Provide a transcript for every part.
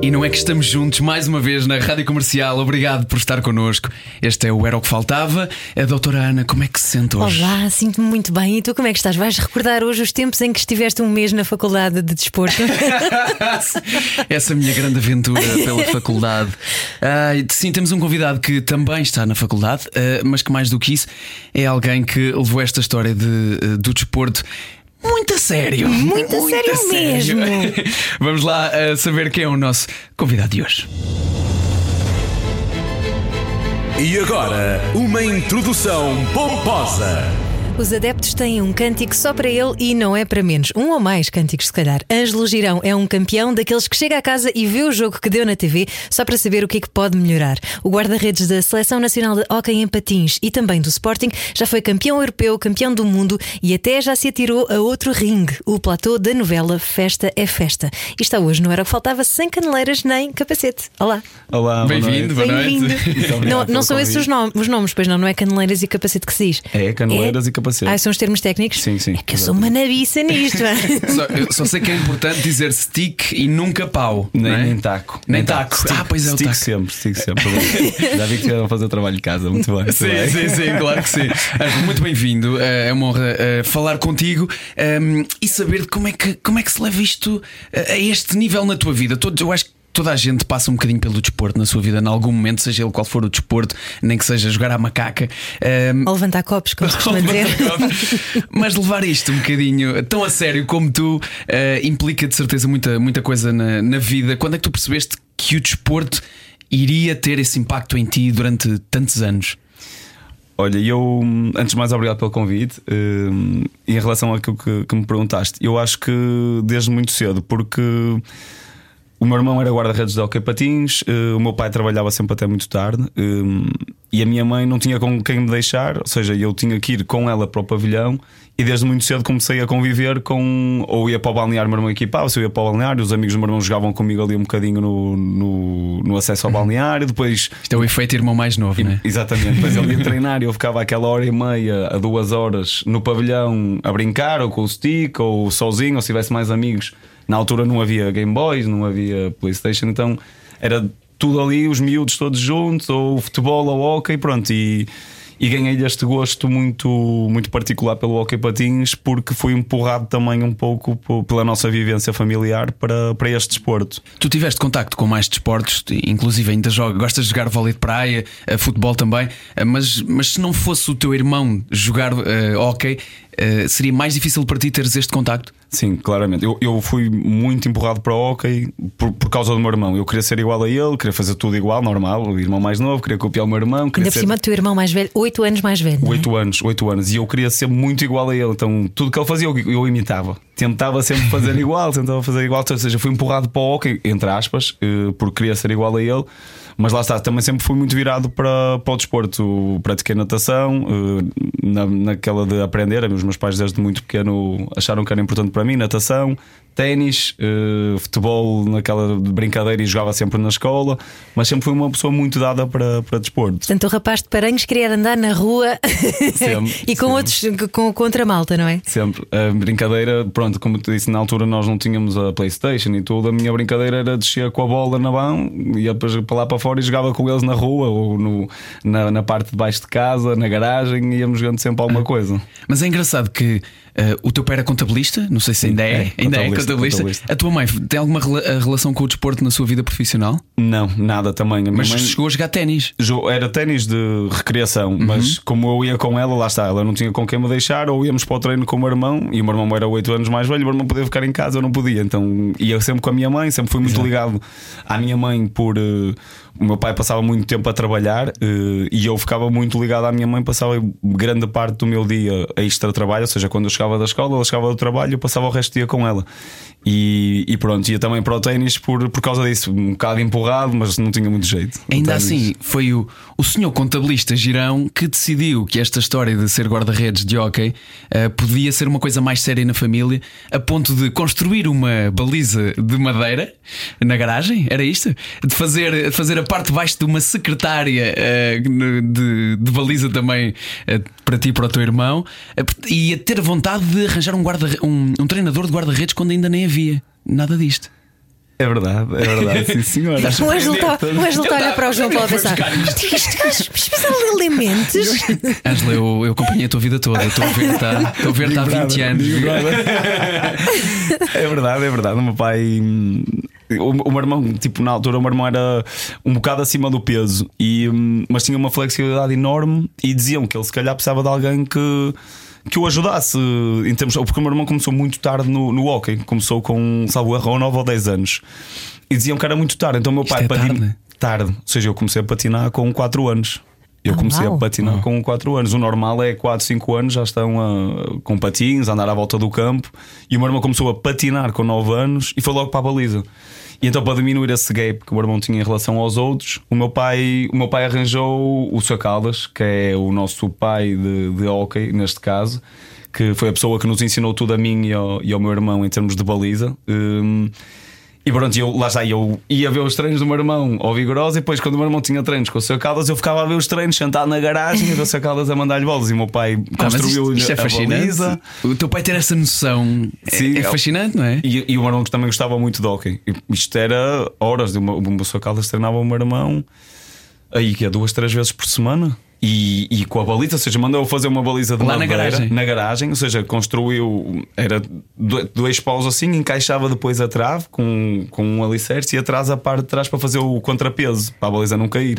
E não é que estamos juntos mais uma vez na Rádio Comercial. Obrigado por estar connosco. Este é o Era o que Faltava. A doutora Ana, como é que se sente hoje? Olá, sinto-me muito bem. E tu como é que estás? Vais recordar hoje os tempos em que estiveste um mês na faculdade de desporto? Essa minha grande aventura pela faculdade. Ah, sim, temos um convidado que também está na faculdade, ah, mas que mais do que isso é alguém que levou esta história de, ah, do desporto muito a sério. Muito a sério mesmo. Vamos lá uh, saber quem é o nosso convidado de hoje. E agora, uma introdução pomposa. Os adeptos têm um cântico só para ele e não é para menos. Um ou mais cânticos, se calhar. Ângelo Girão é um campeão daqueles que chega a casa e vê o jogo que deu na TV só para saber o que é que pode melhorar. O guarda-redes da Seleção Nacional de Hóquei em Patins e também do Sporting já foi campeão europeu, campeão do mundo e até já se atirou a outro ringue, o platô da novela Festa é Festa. E está hoje no Era o que Faltava sem caneleiras nem capacete. Olá. Olá, bem-vindo, noite. Não, não são esses os nomes, os nomes, pois não, não é caneleiras e capacete que se diz. É, caneleiras é... e capacete. Ah, são os termos técnicos? Sim, sim. É que eu sou uma nabiça nisto. só, eu só sei que é importante dizer stick e nunca pau. Nem, é? nem taco. Nem, taco. Stick, ah, pois é, stick o taco. sempre, stick sempre. Já vi que tiveram a fazer o trabalho de casa, muito bem. Sim, bem. sim, sim, claro que sim. Muito bem-vindo. É uma honra falar contigo um, e saber como é, que, como é que se leva isto a este nível na tua vida. Eu acho que toda a gente passa um bocadinho pelo desporto na sua vida, em algum momento, seja ele qual for o desporto, nem que seja jogar à macaca. Um... Ou levantar copos, como se costuma dizer. Mas levar isto um bocadinho tão a sério como tu uh, implica de certeza muita, muita coisa na, na vida. Quando é que tu percebeste que o desporto iria ter esse impacto em ti durante tantos anos? Olha, eu, antes de mais, obrigado pelo convite. Uh, em relação àquilo que, que me perguntaste, eu acho que desde muito cedo, porque o meu irmão era guarda-redes de hockey patins, uh, o meu pai trabalhava sempre até muito tarde uh, e a minha mãe não tinha com quem me deixar, ou seja, eu tinha que ir com ela para o pavilhão e desde muito cedo comecei a conviver com. Ou ia para o balneário, o meu irmão equipava, se eu ia para o balneário, os amigos do meu irmão jogavam comigo ali um bocadinho no, no, no acesso ao balneário. Depois. Isto é o efeito irmão mais novo, não é? Exatamente. Depois ele ia treinar e eu ficava aquela hora e meia a duas horas no pavilhão a brincar, ou com o stick, ou sozinho, ou se tivesse mais amigos. Na altura não havia Game Boys, não havia PlayStation, então era tudo ali, os miúdos todos juntos, ou futebol ou hockey, pronto. E, e ganhei este gosto muito, muito particular pelo hockey patins porque fui empurrado também um pouco pela nossa vivência familiar para, para este desporto. Tu tiveste contacto com mais desportos, inclusive ainda joga, gostas de jogar vôlei de praia, futebol também, mas, mas se não fosse o teu irmão jogar uh, hockey, uh, seria mais difícil para ti teres este contacto? Sim, claramente. Eu, eu fui muito empurrado para o hockey por, por causa do meu irmão. Eu queria ser igual a ele, queria fazer tudo igual, normal. O irmão mais novo, queria copiar o meu irmão. Ainda por ser... cima do teu irmão mais velho, 8 anos mais velho. 8 é? anos, 8 anos. E eu queria ser muito igual a ele. Então tudo que ele fazia eu, eu imitava. Tentava sempre fazer igual, tentava fazer igual. Ou seja, fui empurrado para o hockey, entre aspas, eh, porque queria ser igual a ele. Mas lá está, também sempre fui muito virado para, para o desporto. Pratiquei natação, na, naquela de aprender. Os meus pais, desde muito pequeno, acharam que era importante para mim, natação ténis, uh, futebol naquela brincadeira e jogava sempre na escola, mas sempre fui uma pessoa muito dada para, para desporto. Portanto, o rapaz de Paranhos queria andar na rua sempre, e com sempre. outros com, contra a malta, não é? Sempre. A brincadeira, pronto, como te disse, na altura nós não tínhamos a Playstation e tudo, a minha brincadeira era descer com a bola na mão, ia depois para lá para fora e jogava com eles na rua ou no, na, na parte de baixo de casa, na garagem, íamos jogando sempre alguma coisa. Mas é engraçado que Uh, o teu pai era contabilista? Não sei se ainda é. é ainda é contabilista. contabilista. A tua mãe tem alguma rela relação com o desporto na sua vida profissional? Não, nada também. mas mãe... chegou a jogar ténis? Era ténis de recreação, uhum. mas como eu ia com ela, lá está, ela não tinha com quem me deixar, ou íamos para o treino com o meu irmão, e o meu irmão era 8 anos mais velho, o meu irmão podia ficar em casa, eu não podia. Então ia sempre com a minha mãe, sempre fui muito Exato. ligado à minha mãe por. Uh, o meu pai passava muito tempo a trabalhar uh, e eu ficava muito ligado à minha mãe, passava grande parte do meu dia a extra trabalho, ou seja, quando eu chegava da escola, ela chegava do trabalho, eu passava o resto do dia com ela. E, e pronto, ia também para o ténis por, por causa disso, um bocado empurrado, mas não tinha muito jeito. Ainda assim, foi o, o senhor contabilista Girão que decidiu que esta história de ser guarda-redes de hockey eh, podia ser uma coisa mais séria na família, a ponto de construir uma baliza de madeira na garagem. Era isto? De fazer, fazer a parte de baixo de uma secretária eh, de, de baliza também eh, para ti e para o teu irmão, e a ter vontade de arranjar um, guarda, um, um treinador de guarda-redes quando ainda nem havia nada disto. É verdade, é verdade, sim senhor. O Ângelo está Ângelo a olhar para o João Paulo a pensar: este gajo ler elementos. Ângela, eu, eu acompanhei a tua vida toda. Estou a ver, tá, estou a ver-te há 20 anos. É verdade, é verdade. O meu pai. hum, O, o meu irmão, tipo, na altura, o meu irmão era um bocado acima do peso, e, hum, mas tinha uma flexibilidade enorme. E diziam que ele, se calhar, precisava de alguém que, que o ajudasse. Em termos, porque o meu irmão começou muito tarde no, no hockey, começou com, salvo erro, ou 9 ou 10 anos. E diziam que era muito tarde. Então, o meu pai é patina- tarde? tarde. Ou seja, eu comecei a patinar com 4 anos. Eu Ah, comecei uau. a patinar com 4 anos. O normal é 4, 5 anos, já estão a- com patins, a andar à volta do campo. E o meu irmão começou a patinar com 9 anos e foi logo para a baliza. E então, para diminuir esse gap que o meu irmão tinha em relação aos outros, o meu pai, o meu pai arranjou o Sr. Caldas, que é o nosso pai de, de hockey, neste caso, que foi a pessoa que nos ensinou tudo a mim e ao, e ao meu irmão em termos de baliza. Hum, e pronto, eu, lá está, eu ia ver os treinos do meu irmão ao vigoroso e depois, quando o meu irmão tinha treinos com o seu Caldas, eu ficava a ver os treinos sentado na garagem e ver o seu Caldas a mandar-lhe bolas. E o meu pai Ah, construiu isto, isto é a fascinante. O teu pai ter essa noção é- Sim, é, fascinante, não é? E, e o meu irmão que também gostava muito de hockey. Isto era horas. O meu, o meu seu Caldas treinava o meu irmão aí que é duas, três vezes por semana. E, e com a baliza, ou seja, mandou fazer uma baliza de Lá na madeira garagem. na garagem, ou seja, construiu era do- dois paus assim, encaixava depois a trave com, com um alicerce e atrás a parte de trás para fazer o contrapeso, para a baliza não cair.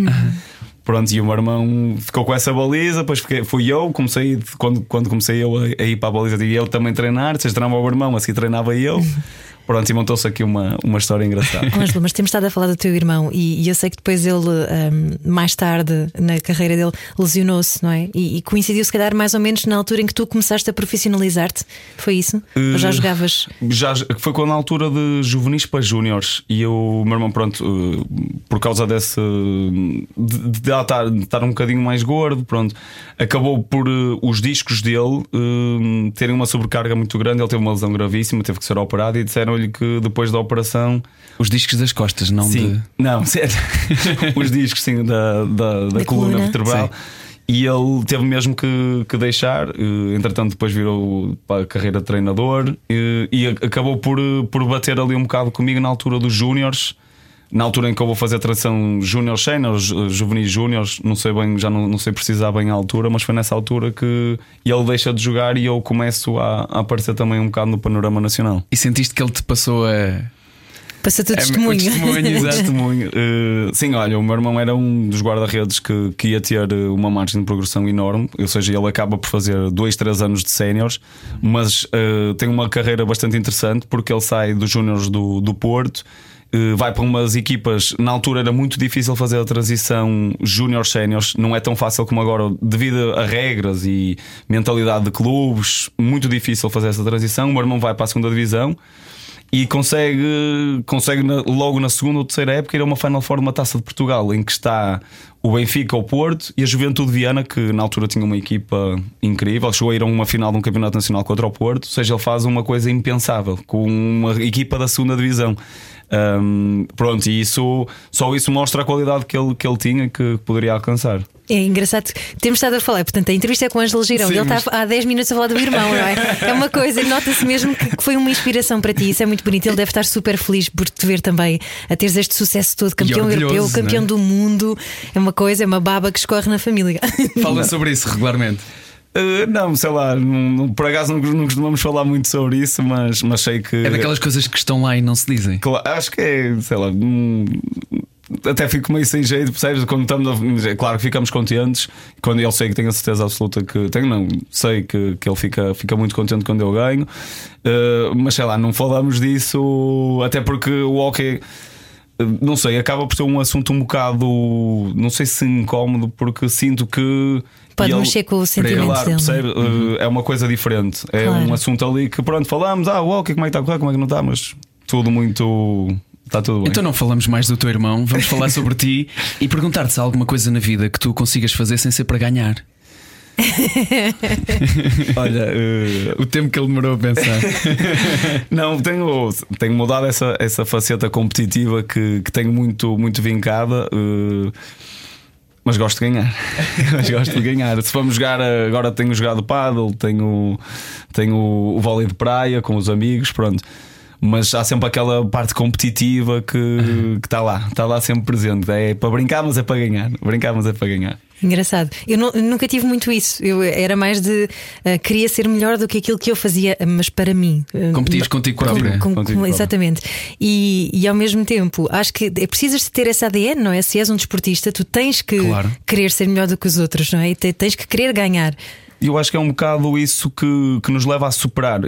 Pronto, e o meu irmão ficou com essa baliza, depois fiquei- fui eu, comecei, quando, quando comecei eu a, a ir para a baliza, e eu também treinar, ou seja, treinava o meu irmão, assim treinava eu. Pronto, e montou-se aqui uma, uma história engraçada. Ângelo, mas temos estado a falar do teu irmão e, e eu sei que depois ele, ahm, mais tarde na carreira dele, lesionou-se, não é? E, e coincidiu, se calhar, mais ou menos na altura em que tu começaste a profissionalizar-te. Foi isso? Ou já Eh, jogavas? Já foi quando na altura de juvenis para júniores e eu, o meu irmão, pronto, eh, por causa desse de, de ela estar, de estar um bocadinho mais gordo, pronto, acabou por eh, os discos dele terem uma sobrecarga muito grande. Ele teve uma lesão gravíssima, teve que ser operado e que depois da operação Os discos das costas, não Sim, de. não, sério. os discos sim, da, da, da Da coluna coluna. vertebral. Sim. E ele teve mesmo que, que deixar, eh, entretanto, depois virou para a carreira de treinador eh, e a- acabou por, eh, por bater ali um bocado comigo na altura dos júniores. Na altura em que eu vou fazer a transição júnior séniores, eh, juvenis júniores, não sei bem, já não, não sei precisar bem a altura, mas foi nessa altura que ele deixa de jogar e eu começo a, a aparecer também um bocado no panorama nacional. E sentiste que ele te passou a. Passou-te o É, o testemunho. testemunho. Testemunho. Eh, sim, olha, o meu irmão era um dos guarda-redes que, que ia ter eh, uma margem de progressão enorme, ou seja, ele acaba por fazer dois, três anos de séniores, mas eh, tem uma carreira bastante interessante porque ele sai dos júniores do, do Porto. Eh, Vai para umas equipas, na altura era muito difícil fazer a transição júnior-séniores, não é tão fácil como agora, devido a regras e mentalidade de clubes, muito difícil fazer essa transição. O meu irmão vai para a segunda divisão, e consegue, consegue logo na segunda ou terceira época ir a uma Final Four de uma taça de Portugal, em que está o Benfica, o Porto e a Juventude Viana, que na altura tinha uma equipa incrível, chegou a ir a uma final de um campeonato nacional contra o Porto, ou seja, ele faz uma coisa impensável com uma equipa da segunda divisão. Ahm, pronto, e isso só isso mostra a qualidade que ele, que ele tinha que poderia alcançar. É engraçado. Temos estado a falar, portanto, a entrevista é com o Ângelo Girão Sim, e ele mas- está há 10 minutos a falar do irmão, não é? É uma coisa, nota-se mesmo que foi uma inspiração para ti. Isso é muito bonito. Ele deve estar super feliz por te ver também a teres este sucesso todo, campeão europeu, campeão é? do mundo. É uma coisa, é uma baba que escorre na família. Fala sobre isso regularmente. Uh, não, sei lá, não, por acaso não, não costumamos falar muito sobre isso, mas, mas sei que. É daquelas coisas que estão lá e não se dizem. Cla- Acho que é, sei lá, hum, até fico meio sem jeito, percebes? Quando estamos a, claro que ficamos contentes, quando eu sei que tenho a certeza absoluta que tenho, não, sei que, que ele fica, fica muito contente quando eu ganho, Uh, mas sei lá, não falamos disso, até porque o hockey. Não sei, acaba por ser um assunto um bocado, não sei se incómodo, porque sinto que. Pode ele- mexer com o sentimento Claro, dele. percebe? Uh, É uma coisa diferente. É Claro. um assunto ali que, pronto, falamos, ah, o hockey, como é que está a correr, como é que não está, mas tudo muito. Está tudo bem. Então não falamos mais do teu irmão, vamos falar sobre ti e perguntar-te se há alguma coisa na vida que tu consigas fazer sem ser para ganhar. Olha, uh, O tempo que ele demorou a pensar. Não, tenho, tenho mudado essa, essa faceta competitiva que, que tenho muito, muito vincada. eh, mas gosto de ganhar. mas gosto de ganhar. Se vamos jogar, eh, agora tenho jogado paddle, tenho, tenho o vôlei de praia com os amigos, pronto. Mas há sempre aquela parte competitiva que está lá, está lá sempre presente. É para brincar, mas é para ganhar. Brincar, mas é para ganhar. Engraçado. Eu nu- nunca tive muito isso. Eu era mais de ah, queria ser melhor do que aquilo que eu fazia, mas para mim. Ah, Competias contigo com- própria. com- Contigo com- própria. exatamente. E, e ao mesmo tempo, acho que é precisas ter esse ADN, não é? Se és um desportista, tu tens que Claro. querer ser melhor do que os outros, não é? E te- tens que querer ganhar. Eu acho que é um bocado isso que, que nos leva a superar. Eh,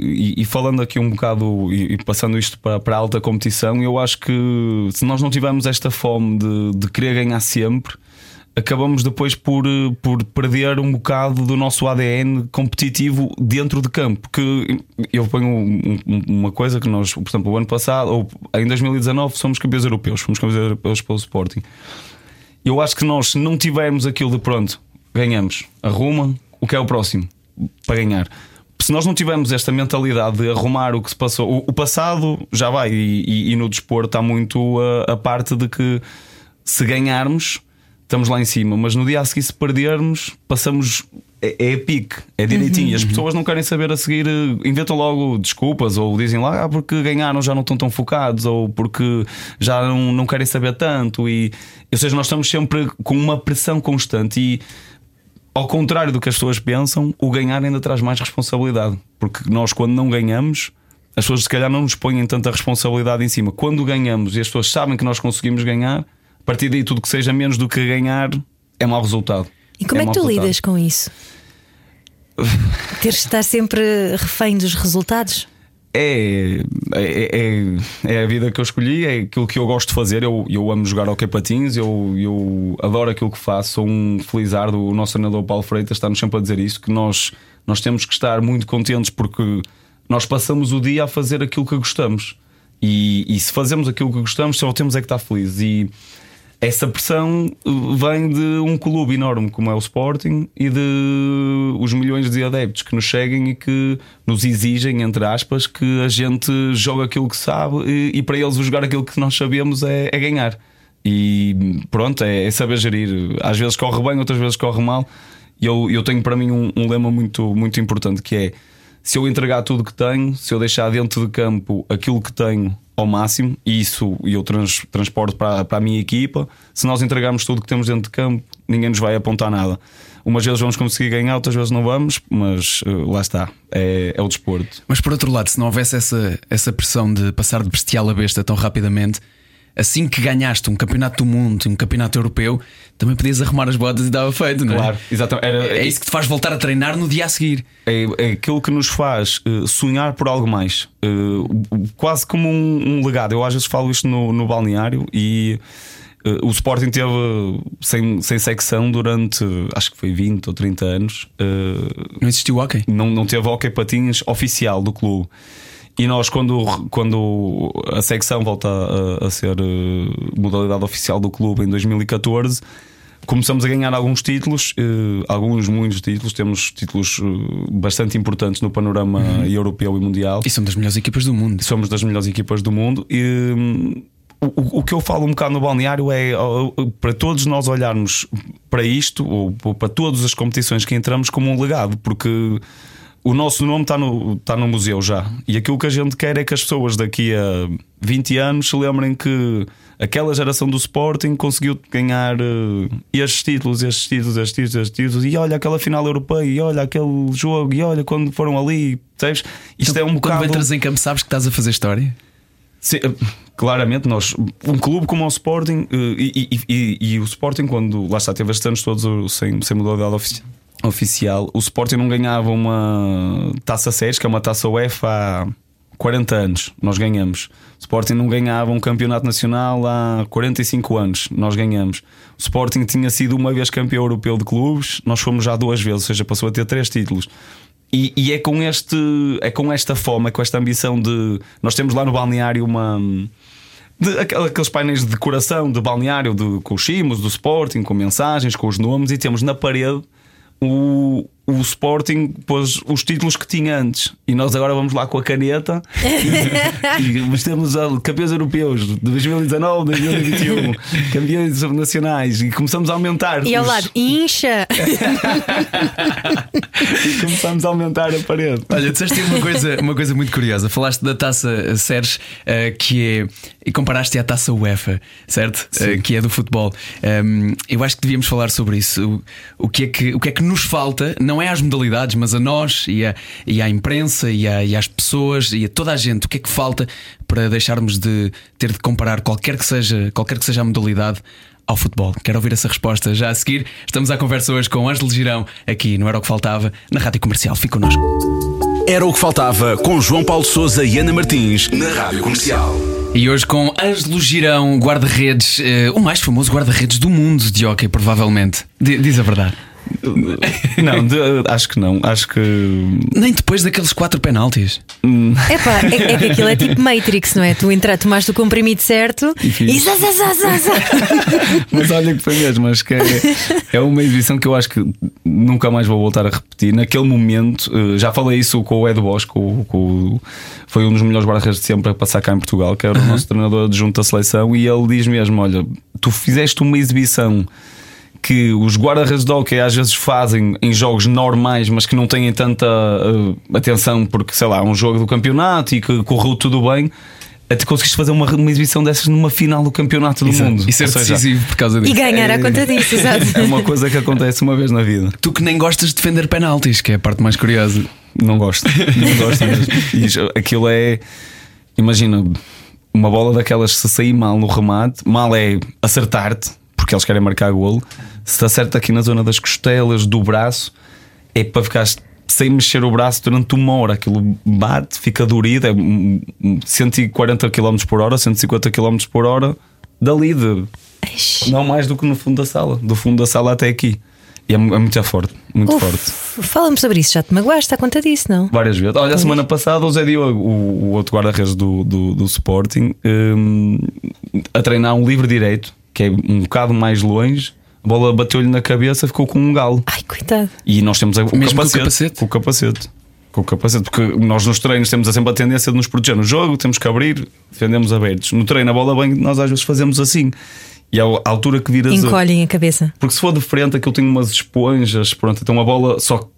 E, e falando aqui um bocado e, e passando isto para, para a alta competição, eu acho que se nós não tivermos esta fome de, de querer ganhar sempre, acabamos depois por, eh, por perder um bocado do nosso ADN competitivo dentro de campo. Que eu ponho um- um- uma coisa que nós, por exemplo, o ano passado, ou em 2019, somos campeões europeus, fomos campeões europeus pelo Sporting. Eu acho que nós, se não tivermos aquilo de pronto, ganhamos, arruma, o que é o próximo para ganhar. Se nós não tivermos esta mentalidade de arrumar o que se passou, o, o passado já vai, e, e- e no desporto há muito a, a parte de que se ganharmos, estamos lá em cima, mas no dia a seguir, se perdermos, passamos. É, é pique, é direitinho. E as pessoas não querem saber a seguir, eh, inventam logo desculpas, ou dizem lá, ah, porque ganharam já não estão tão focados, ou porque já não, não querem saber tanto. E, ou seja, nós estamos sempre com uma pressão constante e ao contrário do que as pessoas pensam, o ganhar ainda traz mais responsabilidade. Porque nós, quando não ganhamos, as pessoas se calhar não nos põem tanta responsabilidade em cima. Quando ganhamos e as pessoas sabem que nós conseguimos ganhar, a partir daí tudo que seja menos do que ganhar é mau resultado. E como é, mau que tu resultado. lidas com isso? Teres de estar sempre refém dos resultados? É, é, é, é a vida que eu escolhi, é aquilo que eu gosto de fazer. Eu, eu amo jogar ao patins, eu, eu adoro aquilo que faço. Sou um felizardo. O nosso treinador Paulo Freitas está-nos sempre a dizer isso: que nós, nós temos que estar muito contentes porque nós passamos o dia a fazer aquilo que gostamos. E, e se fazemos aquilo que gostamos, só temos é que estar felizes. E essa pressão uh, vem de um clube enorme como é o Sporting e de os milhões de adeptos que nos seguem e que nos exigem, entre aspas, que a gente joga aquilo que sabe e, e para eles jogar aquilo que nós sabemos é, é ganhar. E pronto, é, é saber gerir. Às vezes corre bem, outras vezes corre mal. E eu, eu tenho para mim um, um lema muito, muito importante que é se eu entregar tudo que tenho, se eu deixar dentro de campo aquilo que tenho ao máximo, e isso eu trans, transporto para, para a minha equipa, se nós entregarmos tudo que temos dentro de campo, ninguém nos vai apontar nada. Umas vezes vamos conseguir ganhar, outras vezes não vamos, mas eh, lá está, é, é o desporto. Mas por outro lado, se não houvesse essa, essa pressão de passar de bestial a besta tão rapidamente, assim que ganhaste um campeonato do mundo, um campeonato europeu, também podias arrumar as botas e dava feito, não é? Claro, exatamente. Era- É isso que te faz voltar a treinar no dia a seguir. É, é aquilo que nos faz eh, sonhar por algo mais, Eh, quase como um, um legado. Eu às vezes falo isto no, no balneário e eh, o Sporting teve sem, sem secção durante acho que foi 20 ou 30 anos. Não existiu hockey. não, não teve hockey patins oficial do clube. E nós, quando, quando a secção volta a, a ser eh, modalidade oficial do clube em 2014, começamos a ganhar alguns títulos, eh, alguns, muitos títulos. Temos títulos eh, bastante importantes no panorama europeu e mundial. E são das melhores equipas do mundo. Somos das melhores equipas do mundo. E, hum, o, o que eu falo um bocado no balneário é para todos nós olharmos para isto, ou, ou para todas as competições que entramos, como um legado, porque o nosso nome está no, está no museu já. E aquilo que a gente quer é que as pessoas daqui a 20 anos se lembrem que aquela geração do Sporting conseguiu ganhar eh, estes títulos, estes títulos, estes títulos, estes títulos, e olha aquela final europeia, e olha aquele jogo, e olha quando foram ali, sabes? Isto é um Então, Quando bocado. entras em campo, sabes que estás a fazer história? Sim, eh, claramente, nós, um clube como o Sporting eh, e, e- e- e o Sporting, quando lá está, teve estes anos todos sem, sem modalidade ofici- oficial, o Sporting não ganhava uma taça SES, que é uma taça UEFA há 40 anos, nós ganhamos. O Sporting não ganhava um campeonato nacional há 45 anos, nós ganhamos. O Sporting tinha sido uma vez campeão europeu de clubes, nós fomos já duas vezes, ou seja, passou a ter três títulos. E, e é com este é com esta fome, é com esta ambição de. Nós temos lá no balneário uma. de- aqueles painéis de decoração de balneário de, com os símbolos do Sporting, com mensagens, com os nomes, e temos na parede o, o Sporting pôs os títulos que tinha antes. E nós agora vamos lá com a caneta e, e mas temos a campeões europeus de 2019, 2021, campeões nacionais e começamos a aumentar. E ao os- lado, incha! e começamos a aumentar a parede. Olha, disseste uma coisa, uma coisa muito curiosa. Falaste da taça Seres, eh, que é. E comparaste à taça UEFA, certo? Eh, que é do futebol. Um, eu acho que devíamos falar sobre isso. O, o, que é que, o que é que nos falta, não é às modalidades, mas a nós e, a, e à imprensa e, a, e às pessoas e a toda a gente, o que é que falta para deixarmos de ter de comparar qualquer que seja, qualquer que seja a modalidade ao futebol. Quero ouvir essa resposta já a seguir. Estamos à conversa hoje com Ângelo Girão, aqui no Era o que Faltava, na Rádio Comercial. Fique connosco. Era o que faltava com João Paulo Souza e Ana Martins na Rádio Comercial. E hoje com Ângelo Girão, guarda-redes, eh, o mais famoso guarda-redes do mundo de hockey, provavelmente. D- diz a verdade. Não, de- acho que não. Acho que. Nem depois daqueles quatro penaltis. Epá, é, é que aquilo é tipo Matrix, não é? Tu entras, tomaste o comprimido certo e, zá, zá, zá, zá, zá. Mas olha que foi mesmo, acho que é, é uma exibição que eu acho que nunca mais vou voltar a repetir. Naquele momento, eh, já falei isso com o Ed Bosch, com, com foi um dos melhores guarda-redes de sempre a passar cá em Portugal, que era o nosso treinador adjunto da seleção, e ele diz mesmo: Olha, tu fizeste uma exibição que os guarda-redes de hockey às vezes fazem em jogos normais, mas que não têm tanta eh, atenção, porque sei lá, é um jogo do campeonato e que correu tudo bem. Até conseguiste fazer uma, uma exibição dessas numa final do campeonato do mundo. E ser Ou seja, decisivo por causa E disso. ganhar à conta disso, exato. é uma coisa que acontece uma vez na vida. Tu que nem gostas de defender penaltis, que é a parte mais curiosa. Não gosto. Não gosto mesmo. E isso- aquilo é. Imagina, uma bola daquelas, se sair mal no remate, mal é acertar-te, porque eles querem marcar golo. Se te acerta aqui na zona das costelas, do braço, é para ficar sem mexer o braço durante uma hora. Aquilo bate, fica dorido, é hum, hum, 140 km por hora, 150 km por hora, dali de. Não mais do que no fundo da sala, do fundo da sala até aqui. E é, é muito forte, muito Uf, forte. Fala-me sobre isso, já te magoaste à conta disso, não? Várias vezes. Olha, a semana passada o Zé Diogo, o, o outro guarda-redes do, do, do Sporting, hum, a treinar um livre direito, que é um bocado mais longe, a bola bateu-lhe na cabeça, ficou com um galo. Ai, coitado. E nós temos a, o Mesmo com o capacete, capacete? Com o capacete. Com o capacete, porque nós nos treinos temos sempre a tendência de nos proteger no jogo, temos que abrir, defendemos abertos. No treino, a bola bem, nós às vezes fazemos assim. E à à altura que viras. a- Encolhem a cabeça. porque se for de frente, aquilo tem umas esponjas, pronto, então a bola só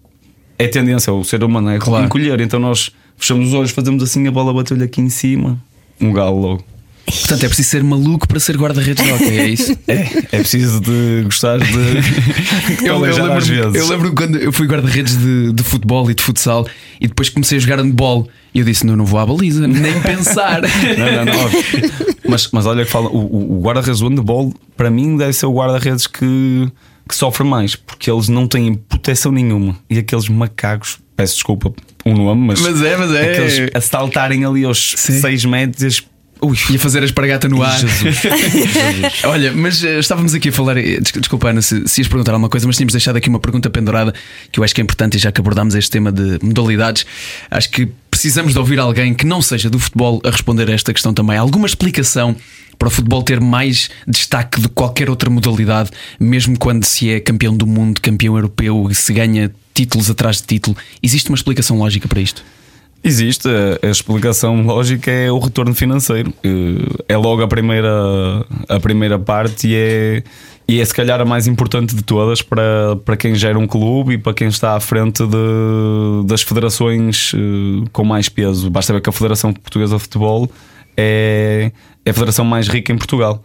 é tendência, o ser humano é Claro. encolher. Então nós fechamos os olhos, fazemos assim, a bola bateu-lhe aqui em cima, um galo logo. Portanto, é preciso ser maluco para ser guarda-redes de hockey, é isso? É, é preciso de gostar de. Eu, eu lembro, vezes. eu lembro quando eu fui guarda-redes de, de futebol e de futsal e depois comecei a jogar handball e eu disse: Não, não vou à baliza, nem pensar. Não, não, não. mas, mas olha que fala, o, o- o guarda-redes do handball, para mim, deve ser o guarda-redes que, que sofre mais, porque eles não têm proteção nenhuma. E aqueles macacos, peço desculpa o nome, mas, Mas é, mas é. aqueles a saltarem ali aos Sim. 6 metros. Ui, ia fazer a espargata no ar. Jesus. Olha, mas eh, estávamos aqui a falar. eh, des- Desculpa, Ana, se, se ias perguntar alguma coisa, mas tínhamos deixado aqui uma pergunta pendurada que eu acho que é importante e já que abordámos este tema de modalidades, acho que precisamos de ouvir alguém que não seja do futebol a responder a esta questão também. Alguma explicação para o futebol ter mais destaque do que qualquer outra modalidade, mesmo quando se é campeão do mundo, campeão europeu e se ganha títulos atrás de título? Existe uma explicação lógica para isto? Existe, a, explicação lógica é o retorno financeiro. Eh, É logo a primeira, a primeira parte e é, e é se calhar a mais importante de todas para, para quem gera um clube e para quem está à frente de, das federações eh, com mais peso. Basta ver que a Federação Portuguesa de Futebol é, é a federação mais rica em Portugal.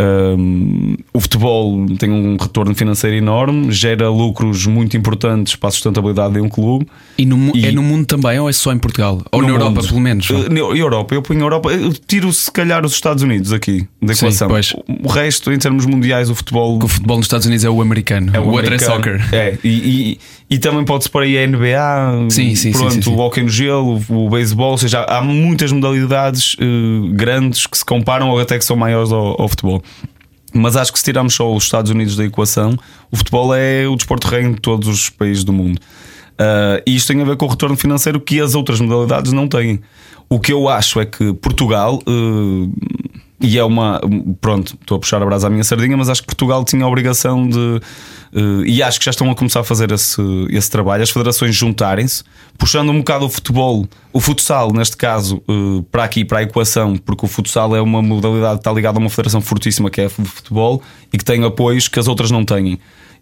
Um, o futebol tem um retorno financeiro enorme, gera lucros muito importantes para a sustentabilidade de um clube. E, no, E- é no mundo também ou é só em Portugal? Ou na Europa, mundo. pelo menos? Uh, na Europa, eu ponho Europa, eu tiro se calhar os Estados Unidos aqui da Sim, equação. pois. o resto, em termos mundiais, o futebol. Que o futebol nos Estados Unidos é o americano. É o outro é americano. soccer. É, e, e, e também pode-se pôr aí a NBA, Sim, sim, pronto, sim, sim, o hockey no gelo, o, beisebol, ou seja, há muitas modalidades eh, grandes que se comparam ou até que são maiores ao, ao futebol. Mas acho que se tirarmos só os Estados Unidos da equação, o futebol é o desporto reino de todos os países do mundo. Ah, e isto tem a ver com o retorno financeiro que as outras modalidades não têm. O que eu acho é que Portugal, eh, e é uma. Pronto, estou a puxar a brasa à minha sardinha, mas acho que Portugal tinha a obrigação de. eh, e acho que já estão a começar a fazer esse, esse trabalho, as federações juntarem-se, puxando um bocado o futebol, o futsal, neste caso, eh, para aqui, para a equação, porque o futsal é uma modalidade que está ligada a uma federação fortíssima que é a de futebol e que tem apoios que as outras não têm.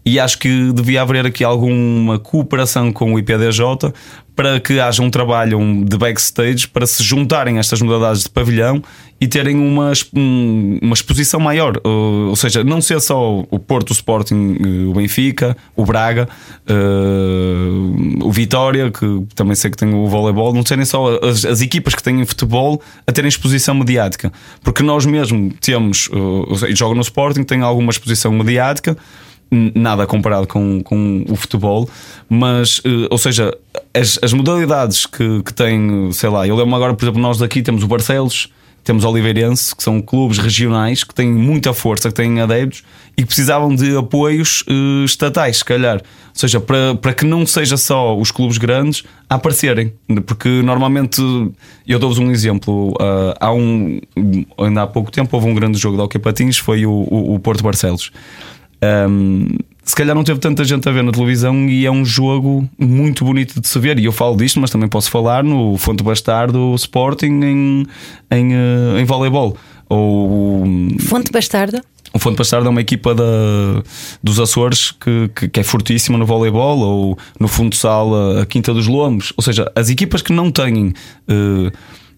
E acho que devia haver aqui alguma cooperação com o IPDJ para que haja um trabalho de backstage para se juntarem estas modalidades de pavilhão e terem uma, um- uma exposição maior. Ou seja, não ser só o Porto, o Sporting, uh, o Benfica, o Braga, uh, o Vitória, que também sei que tem o voleibol, não serem só as, as equipas que têm futebol a terem exposição mediática. Porque nós mesmo temos, ou seja, jogo no Sporting, tem alguma exposição mediática. Nada comparado com, com o futebol, mas, eh, ou seja, as, as modalidades que, que têm, sei lá, eu lembro agora, por exemplo, nós daqui temos o Barcelos, temos Oliveirense, que são clubes regionais que têm muita força, que têm adeptos e que precisavam de apoios eh, estatais, se calhar. Ou seja, para, para que não seja só os clubes grandes a aparecerem, porque normalmente, eu dou-vos um exemplo, ah, há um, ainda há pouco tempo houve um grande jogo de Hockey Patins, foi o, o, o Porto Barcelos. Um, se calhar não teve tanta gente a ver na televisão e é um jogo muito bonito de se ver. E eu falo disto, mas também posso falar no Fonte Bastardo Sporting em, em, eh, em voleibol. Ou Fonte Bastardo. o Fonte Bastardo é uma equipa da, dos Açores que, que, que é fortíssima no voleibol, ou no futsal a, a Quinta dos Lomos. Ou seja, as equipas que não têm eh,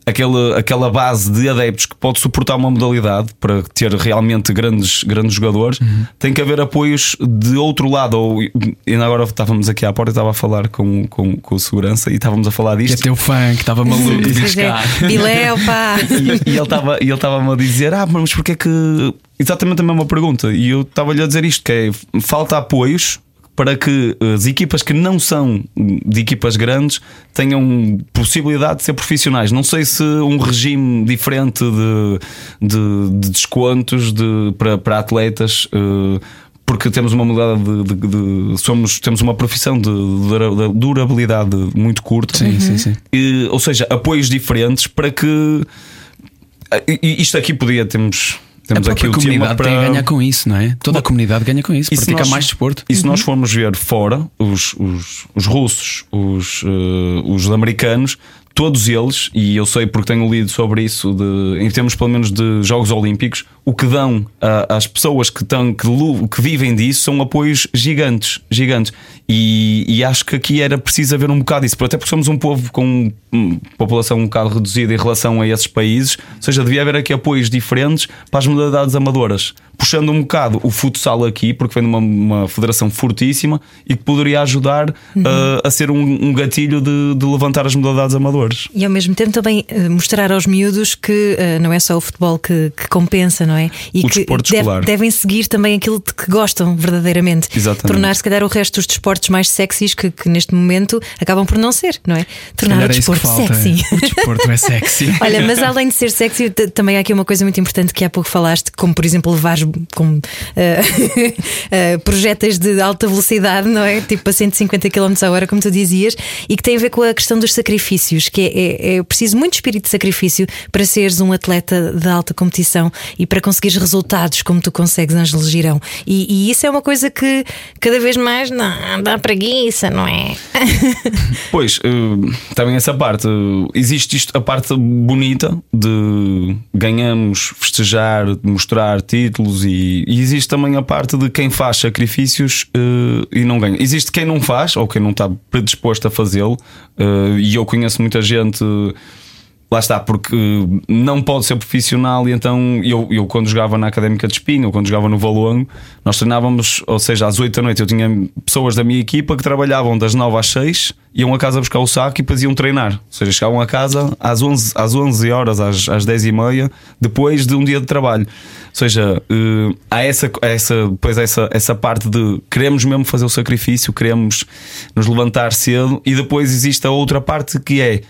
aquela, aquela base de adeptos que pode suportar uma modalidade para ter realmente grandes, grandes jogadores, tem que haver apoios de outro lado. Ou, ainda agora estávamos aqui à porta, eu estava a falar com, com, com o segurança e estávamos a falar Que é disto. teu fã, que estava maluco de pá. E, e ele e ele estava-me a dizer: Ah, mas porquê que. Exatamente a mesma pergunta. E eu estava-lhe a dizer isto: que é falta apoios para que as equipas que não são de equipas grandes tenham possibilidade de ser profissionais. Não sei se um regime diferente de, de, de descontos de, para, para atletas. eh, porque temos uma modalidade de, de- somos, temos uma profissão de, dura- de durabilidade muito curta. Sim, sim, sim. E, ou seja, apoios diferentes para que e- e isto aqui podia termos A temos aqui o comunidade para tem a ganhar com isso, não é? Toda a comunidade ganha com isso. E se Pratica nós- mais desporto. E se nós formos ver fora, os, os, os russos, os, eh, os americanos, todos eles, e eu sei porque tenho lido sobre isso, de, em termos pelo menos de Jogos Olímpicos, o que dão às pessoas que, estão, que, que vivem disso são apoios gigantes. gigantes. E, e acho que aqui era preciso haver um bocado disso, até porque somos um povo com população um bocado reduzida em relação a esses países, ou seja, devia haver aqui apoios diferentes para as modalidades amadoras, puxando um bocado o futsal aqui, porque vem de uma, uma federação fortíssima e que poderia ajudar uh, a ser um, um gatilho de, de levantar as modalidades amadoras. E ao mesmo tempo também eh, mostrar aos miúdos que eh, não é só o futebol que, que compensa, não é? E O que desporto deve- escolar. devem seguir também aquilo de que gostam verdadeiramente. Exatamente. Tornar, se calhar, o resto dos desportos mais sexys que, que neste momento acabam por não ser, não é? Tornar o é desporto falta. sexy. O desporto é sexy. Olha, mas além de ser sexy, também há aqui uma coisa muito importante que há pouco falaste, como por exemplo levares com eh, eh, projetas de alta velocidade, não é? Tipo a 150 km a hora, como tu dizias, e que tem a ver com a questão dos sacrifícios, que é, é, é preciso muito espírito de sacrifício para seres um atleta de alta competição e para conseguires resultados como tu consegues, Ângelo Girão. E, e isso é uma coisa que cada vez mais não, dá preguiça, não é? Pois, eh, também essa parte. existe isto, a parte bonita de ganhamos, festejar, mostrar títulos e, e existe também a parte de quem faz sacrifícios eh, e não ganha. Existe quem não faz ou quem não está predisposto a fazê-lo, eh, e eu conheço muita gente. Lá está, porque não pode ser profissional e então eu, eu quando jogava na Académica de Espinho ou quando jogava no Valongo, nós treinávamos, ou seja, às 8 da noite eu tinha pessoas da minha equipa que trabalhavam das 9 às 6, iam a casa buscar o saco e depois iam treinar. Ou seja, chegavam a casa às 11, às 11 horas, às, às 10 e meia, depois de um dia de trabalho. Ou seja, uh, há essa, essa, depois essa, essa parte de queremos mesmo fazer o sacrifício, queremos nos levantar cedo e depois existe a outra parte que é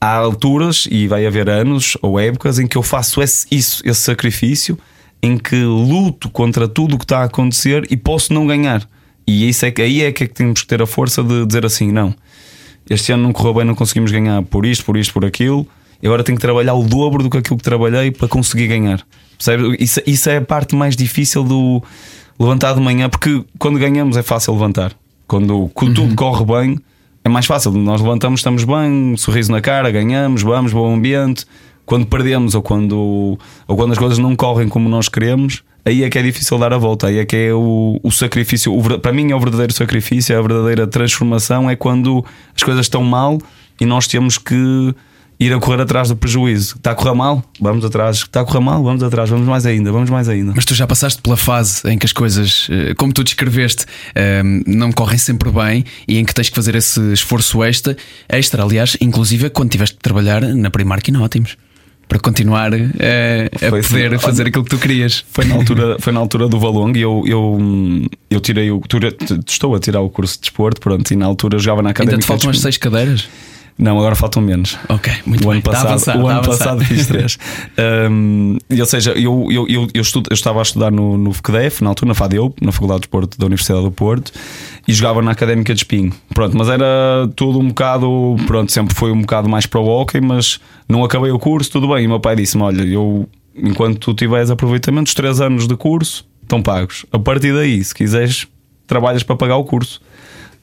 há alturas e vai haver anos ou épocas em que eu faço esse, isso, esse sacrifício, em que luto contra tudo o que está a acontecer e posso não ganhar. E isso é que, aí é que, é que temos que ter a força de dizer assim: não, este ano não correu bem, não conseguimos ganhar por isto, por isto, por aquilo. E agora tenho que trabalhar o dobro do que aquilo que trabalhei para conseguir ganhar. Percebe? Isso, isso é a parte mais difícil do levantar de manhã, porque quando ganhamos é fácil levantar. Quando, quando tudo uhum. corre bem, é mais fácil. Nós levantamos, estamos bem, um sorriso na cara, ganhamos, vamos, bom ambiente. Quando perdemos ou quando, ou quando as coisas não correm como nós queremos, aí é que é difícil dar a volta. Aí é que é o, o sacrifício. O, para mim, é o verdadeiro sacrifício, é a verdadeira transformação. É quando as coisas estão mal e nós temos que ir a correr atrás do prejuízo. Está a correr mal? Vamos atrás. Está a correr mal? Vamos atrás. Vamos mais ainda, vamos mais ainda. Mas tu já passaste pela fase em que as coisas, eh, como tu descreveste, eh, não correm sempre bem e em que tens que fazer esse esforço extra, extra aliás, inclusive quando tiveste de trabalhar na Primark e na Ótimos. Para continuar eh, a, a poder assim, fazer aquilo que tu querias. Foi na altura, foi na altura do Valong e eu, eu, eu tirei o. Estou a tirar o curso de desporto, pronto, e na altura jogava na academia. Ainda te faltam as seis cadeiras? Não, agora faltam menos. Ok, muito o bem. Ano passado, avançar, o ano passado fiz três. um, ou seja, eu, eu, eu, eu, estudo, eu, estava a estudar no, no FCDF, na altura, na FADEU, na Faculdade de Desporto da Universidade do Porto, e jogava na Académica de Espinho. Pronto, mas era tudo um bocado. Pronto, sempre foi um bocado mais para o hockey, mas não acabei o curso, tudo bem. E meu pai disse-me: Olha, eu, enquanto tu tiveres aproveitamento, os três anos de curso estão pagos. A partir daí, se quiseres, trabalhas para pagar o curso.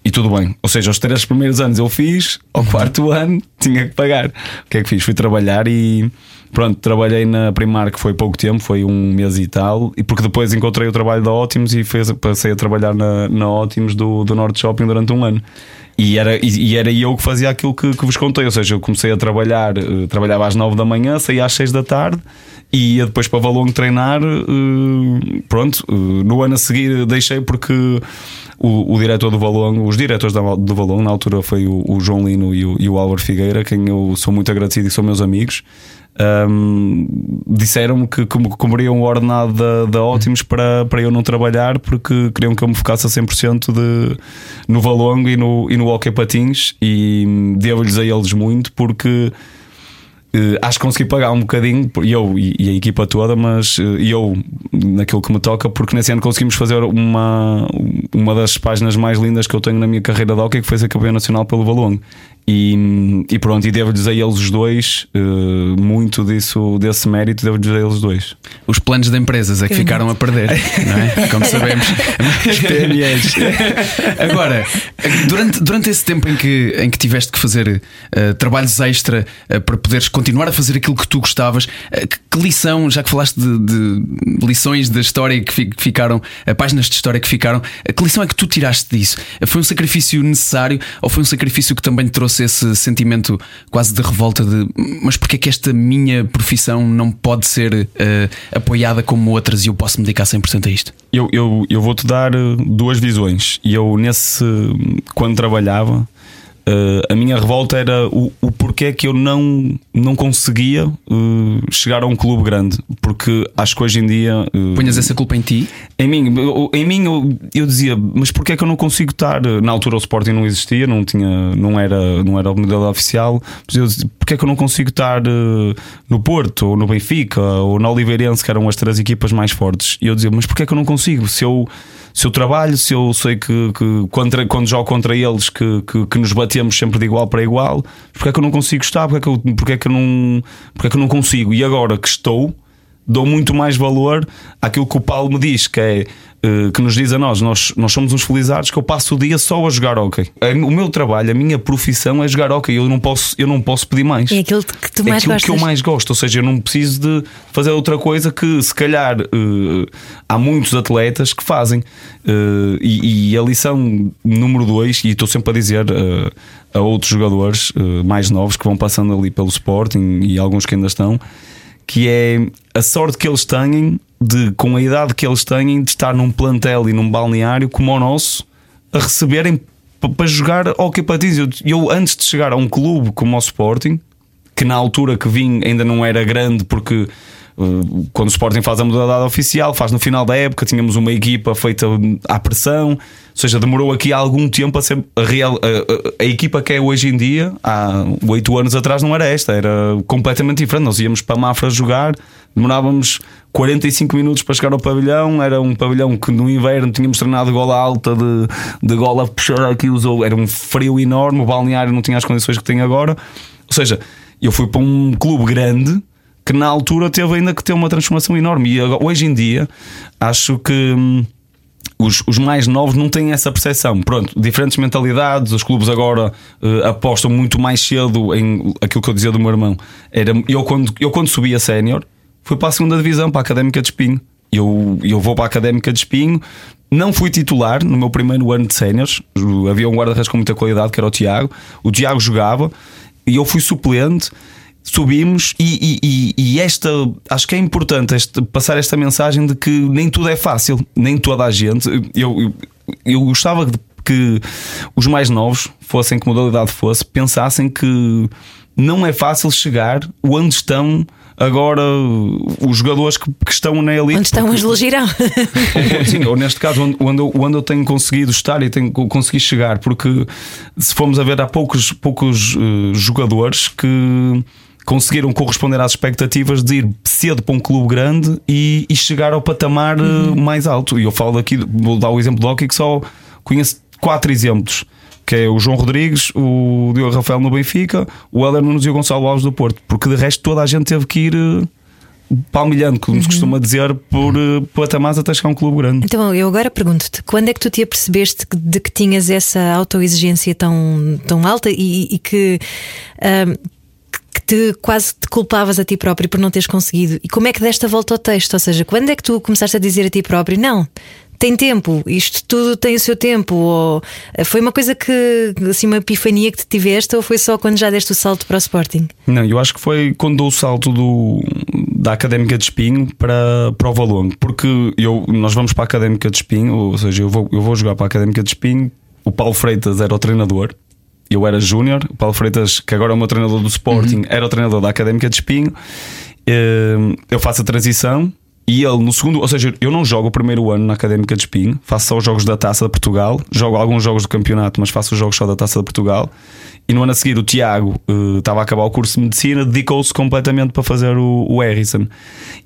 E tudo bem. Ou seja, os três primeiros anos eu fiz, ao uhum. quarto ano tinha que pagar. O que é que fiz? Fui trabalhar e pronto, trabalhei na Primark foi pouco tempo, foi um mês e tal, e porque depois encontrei o trabalho da Ótimos e fez, passei a trabalhar na, na Ótimos do, do Norte Shopping durante um ano. E era, e, era eu que fazia aquilo que, que, vos contei, ou seja, eu comecei a trabalhar, uh, trabalhava às nove da manhã, saía às seis da tarde e ia depois para Valongo treinar. Uh, pronto, uh, no ano a seguir deixei porque o, o diretor do Valongo, os diretores do Valongo, na altura foi o, o João Lino e o, e o Álvaro Figueira, quem eu sou muito agradecido e são meus amigos. Um, disseram-me que cobriam o ordenado da, da Ótimos para, para eu não trabalhar porque queriam que eu me focasse a 100% de, no Valongo e no, e no Hockey Patins e devo-lhes a eles muito porque acho que consegui pagar um bocadinho, eu e, a equipa toda, mas uh, eu naquilo que me toca, porque nesse ano conseguimos fazer uma, uma das páginas mais lindas que eu tenho na minha carreira de hockey, que foi ser campeão nacional pelo Valongo. E, e pronto, e devo-lhes a eles os dois uh, muito disso, desse mérito, devo-lhes a eles dois. Os planos de empresas é que ficaram a perder, não é? Como sabemos. Agora, durante, durante esse tempo em que, em que tiveste que fazer uh, trabalhos extra uh, para poderes continuar a fazer aquilo que tu gostavas, que, que, lição, já que falaste de, de lições da história que, fi, que ficaram, páginas de história que ficaram, que lição é que tu tiraste disso? Foi um sacrifício necessário ou foi um sacrifício que também te trouxe? Trouxe esse sentimento quase de revolta de mas porque é que esta minha profissão não pode ser uh, apoiada como outras e eu posso me dedicar 100% a isto? Eu, eu, eu vou-te dar eh, duas visões. E eu, nesse, quando trabalhava, Uh, a minha revolta era o, o porquê que eu não, não conseguia uh, chegar a um clube grande. Porque acho que hoje em dia. Uh, Ponhas essa culpa em ti? Em mim, eu, em mim eu, eu dizia, mas porquê é que eu não consigo estar? Na altura o Sporting não existia, não, tinha, não, era, não era o modelo oficial. Mas eu dizia, porquê é que eu não consigo estar no Porto, ou no Benfica, ou na Oliveirense, que eram as três equipas mais fortes? E eu dizia, mas porquê é que eu não consigo? Se eu se eu trabalho, se eu sei que, que contra, quando jogo contra eles que, que, que, nos batemos sempre de igual para igual, porque é que eu não consigo estar? Porque é que eu, porque é que eu, não, porque é que eu não consigo? E agora que estou, dou muito mais valor àquilo que o Paulo me diz, que é eh, que nos diz a nós, nós, nós somos uns felizardos que eu passo o dia só a jogar hockey. O meu trabalho, a minha profissão é jogar hockey. Eu não posso, eu não posso pedir mais. É aquilo que tu é mais aquilo gostas. que eu mais gosto. Ou seja, eu não preciso de fazer outra coisa que se calhar eh, há muitos atletas que fazem. Eh, e, e a lição número dois, e estou sempre a dizer eh, a outros jogadores mais novos que vão passando ali pelo Sporting e alguns que ainda estão, que é a sorte que eles têm de, com a idade que eles têm, de estar num plantel e num balneário como o nosso, a receberem para jogar hockey patins. Eu, eu, antes de chegar a um clube como o Sporting, que na altura que vim ainda não era grande, porque quando o Sporting faz a modalidade oficial, faz no final da época, tínhamos uma equipa feita à pressão, ou seja, demorou aqui algum tempo a ser a, real, a, a- a equipa que é hoje em dia, há oito anos atrás, não era esta, era completamente diferente. Nós íamos para Mafra jogar, demorávamos 45 minutos para chegar ao pavilhão. Era um pavilhão que no inverno tínhamos treinado gola alta, de, de gola puxar aqui, usou, era um frio enorme. O balneário não tinha as condições que tem agora. Ou seja, eu fui para um clube grande que na altura teve ainda que ter uma transformação enorme. E hoje em dia acho que. hum, os, os mais novos não têm essa percepção. Pronto, diferentes mentalidades. Os clubes agora eh, apostam muito mais cedo em aquilo que eu dizia do meu irmão. Era, eu, quando, eu, quando subi a sénior, fui para a segunda divisão, para a Académica de Espinho. Eu, eu vou para a Académica de Espinho. Não fui titular no meu primeiro ano de séniores. Havia um guarda-redes com muita qualidade, que era o Tiago. O Tiago jogava e eu fui suplente subimos e, e- e- esta acho que é importante este- passar esta mensagem de que nem tudo é fácil, nem toda a gente. Eu, eu, eu gostava que os mais novos, fossem que modalidade fosse, pensassem que não é fácil chegar onde estão agora os jogadores que, que estão na elite. Onde estão os Logirão? ou, sim, ou neste caso, onde, onde, eu, onde eu tenho conseguido estar e tenho co- conseguido chegar, porque se formos a ver, há poucos, poucos eh, jogadores que conseguiram corresponder às expectativas de ir cedo para um clube grande e, e chegar ao patamar eh, mais alto. E eu falo aqui, vou dar o exemplo do hockey, que só conheço quatro exemplos. Que é o João Rodrigues, o Diogo Rafael no Benfica, o Heller Nunes e o Gonçalo Alves do Porto, porque de resto toda a gente teve que ir eh, palmilhando, como se costuma dizer, por uh, patamares até chegar a um clube grande. Então, eu agora pergunto-te: quando é que tu te apercebeste de que tinhas essa autoexigência tão, tão alta e, e que. ahm, que te quase te culpavas a ti próprio por não teres conseguido. E como é que deste a volta ao texto? Ou seja, quando é que tu começaste a dizer a ti próprio: não, tem tempo, isto tudo tem o seu tempo? Ou eh, foi uma coisa que, assim, uma epifania que te tiveste, ou foi só quando já deste o salto para o Sporting? Não, eu acho que foi quando dou o salto do, da Académica de Espinho para, para o Valongo, porque eu, nós vamos para a Académica de Espinho, ou seja, eu vou, eu vou jogar para a Académica de Espinho. O Paulo Freitas era o treinador, eu era júnior. O Paulo Freitas, que agora é o meu treinador do Sporting, era o treinador da Académica de Espinho. Eh, Eu faço a transição. E ele no segundo, ou seja, eu não jogo o primeiro ano na Académica de Espinho, faço só os jogos da Taça de Portugal, jogo alguns jogos do campeonato, mas faço os jogos só da Taça de Portugal. E no ano a seguir, o Tiago eh, estava a acabar o curso de medicina, dedicou-se completamente para fazer o, o Harrison.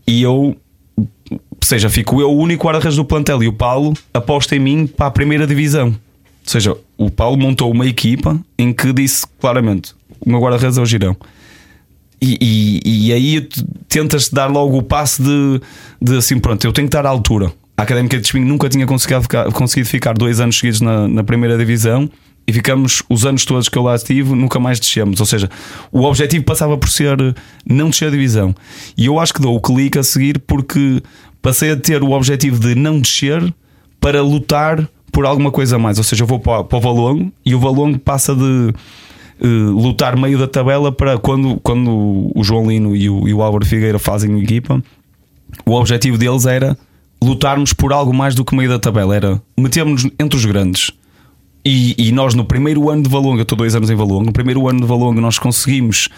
E eu, ou seja, fico eu o único guarda-redes do plantel e o Paulo aposta em mim para a primeira divisão. Seja, o Paulo montou uma equipa em que disse claramente: o meu guarda-redes é o Girão. E, e, e aí tentas dar logo o passo de, de assim, pronto, eu tenho que estar à altura. A Académica de Espinho nunca tinha conseguido ficar, conseguido ficar dois anos seguidos na, na primeira divisão e ficamos os anos todos que eu lá estive, nunca mais descemos. Ou seja, o objetivo passava por ser não descer a divisão. E eu acho que dou o clique a seguir porque passei a ter o objetivo de não descer para lutar por alguma coisa a mais. Ou seja, eu vou para, para o Valongo e o Valongo passa de eh, lutar meio da tabela para quando, quando o João Lino e o, e o Álvaro Figueira fazem equipa, o objetivo deles era lutarmos por algo mais do que meio da tabela, era metermos entre os grandes. E, e nós no primeiro ano de Valonga, eu estou dois anos em Valonga, no primeiro ano de Valonga nós conseguimos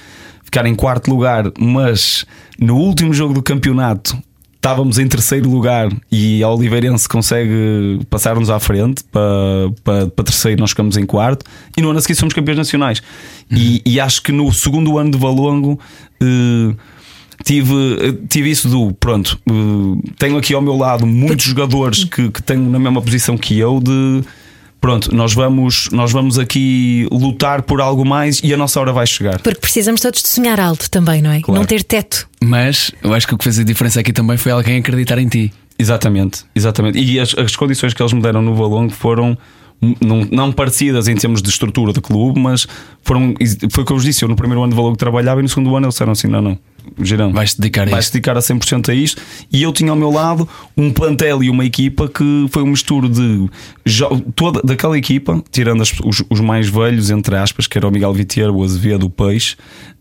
ficar em quarto lugar, mas no último jogo do campeonato estávamos em terceiro lugar e a Oliveirense consegue passar-nos à frente para, para, para terceiro, nós ficamos em quarto e no ano a seguir somos campeões nacionais. E, e acho que no segundo ano de Valongo. eh, Tive, eh, tive isso do pronto. eh, tenho aqui ao meu lado muitos jogadores que, que têm na mesma posição que eu de pronto, nós vamos, nós vamos aqui lutar por algo mais e a nossa hora vai chegar. Porque precisamos todos de sonhar alto também, não é? Claro. Não ter teto. Mas eu acho que o que fez a diferença aqui também foi alguém acreditar em ti. Exatamente, exatamente. E as, as condições que eles me deram no Valongo foram não, não parecidas em termos de estrutura do clube, mas foram. Foi o que eu vos disse. Eu no primeiro ano de Valongo trabalhava e no segundo ano eles disseram assim: não, não. Girão, Vais-te dedicar a vais dedicar a 100% a isto. E eu tinha ao meu lado um plantel e uma equipa que foi um misturo de toda daquela equipa, tirando as- os, os mais velhos, entre aspas, que era o Miguel Vieira, o Azevedo, o Peixe.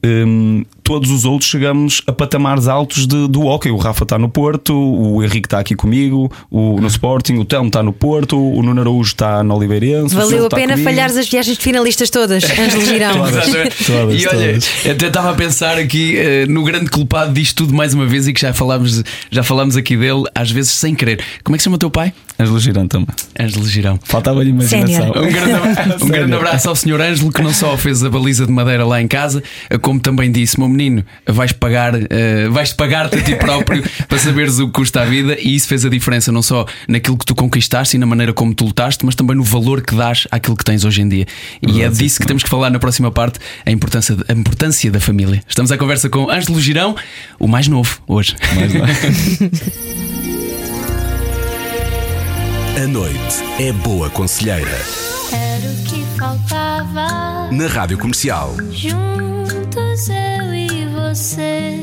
hum, todos os outros chegamos a patamares altos de, do hockey. O Rafa está no Porto, o Henrique está aqui comigo, o, no Sporting, o Telmo está no Porto, o Nuno Araújo está no Oliveirense. Valeu a está pena comigo. falhares as viagens de finalistas todas, Ângelo Girão. Todas, e olha, até estava a pensar aqui eh, no grande culpado disto tudo mais uma vez e que já falámos, já falámos aqui dele, às vezes sem querer. Como é que se chama o teu pai? Ângelo Girão também. Ângelo Girão. Faltava-lhe imaginação. Um grande, um grande abraço ao Sr. Ângelo que não só fez a baliza de madeira lá em casa, como também disse: Meu menino, vais pagar, eh, vais pagar-te a ti próprio para saberes o que custa a vida, e isso fez a diferença não só naquilo que tu conquistaste e na maneira como tu lutaste, mas também no valor que dás àquilo que tens hoje em dia. E é disso que temos que falar na próxima parte: a importância, a importância da família. Estamos à conversa com Ângelo Girão, o mais novo hoje. Não. A noite é boa conselheira. Era o que faltava. Na Rádio Comercial. Juntos eu você.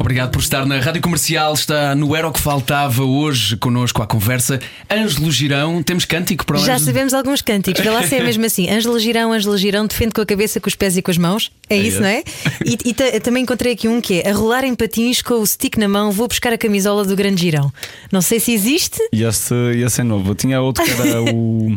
Obrigado por estar na Rádio Comercial. Está no Era o que Faltava hoje connosco à conversa. Ângelo Girão, temos cântico para o Já sabemos alguns cânticos. Vê lá se é mesmo assim. Ângelo Girão, Ângelo Girão, defende com a cabeça, com os pés e com as mãos. É, isso, não é? E, e ta- também encontrei aqui um que é a rolar em patins com o stick na mão, vou buscar a camisola do grande Girão. Não sei se existe. E esse, esse é novo. Eu tinha outro que era o.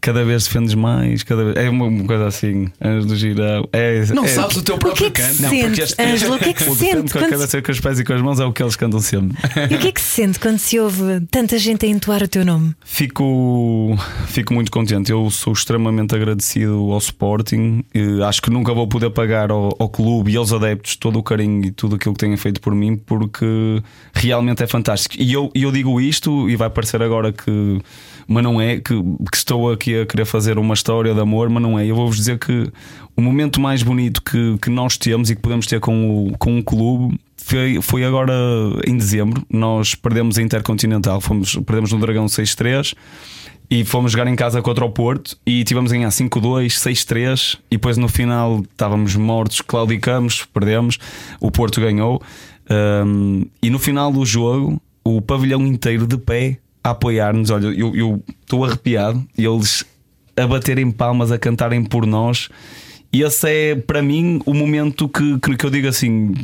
Cada vez defendes mais, cada vez. É uma, uma coisa assim, antes do girão. É, Não é, sabes o teu próprio canto. Não, porque sente, este- Ângelo? O que é que se sente? com a quando cabeça, com os pés e com as mãos é o que eles cantam sempre. se- E o que é que se sente quando se ouve tanta gente a entoar o teu nome? Fico, fico muito contente. Eu sou extremamente agradecido ao Sporting. Eh, Acho que nunca vou poder pagar ao, ao clube e aos adeptos todo o carinho e tudo aquilo que têm feito por mim, porque realmente é fantástico. E eu, e eu digo isto, e vai parecer agora que. Mas não é que, que estou aqui a querer fazer uma história de amor, mas não é. Eu vou-vos dizer que o momento mais bonito que, que nós temos e que podemos ter com o, com o clube foi, foi agora em dezembro. Nós perdemos a Intercontinental, fomos, perdemos no Dragão 6-3 e fomos jogar em casa contra o Porto e tivemos em A 5-2, 6-3 e depois no final estávamos mortos, claudicamos, perdemos, o Porto ganhou. Um, e no final do jogo, o pavilhão inteiro de pé a apoiar-nos. Olha, eu estou arrepiado e eles a baterem palmas, a cantarem por nós. E esse é para mim o momento que, que, eu digo assim: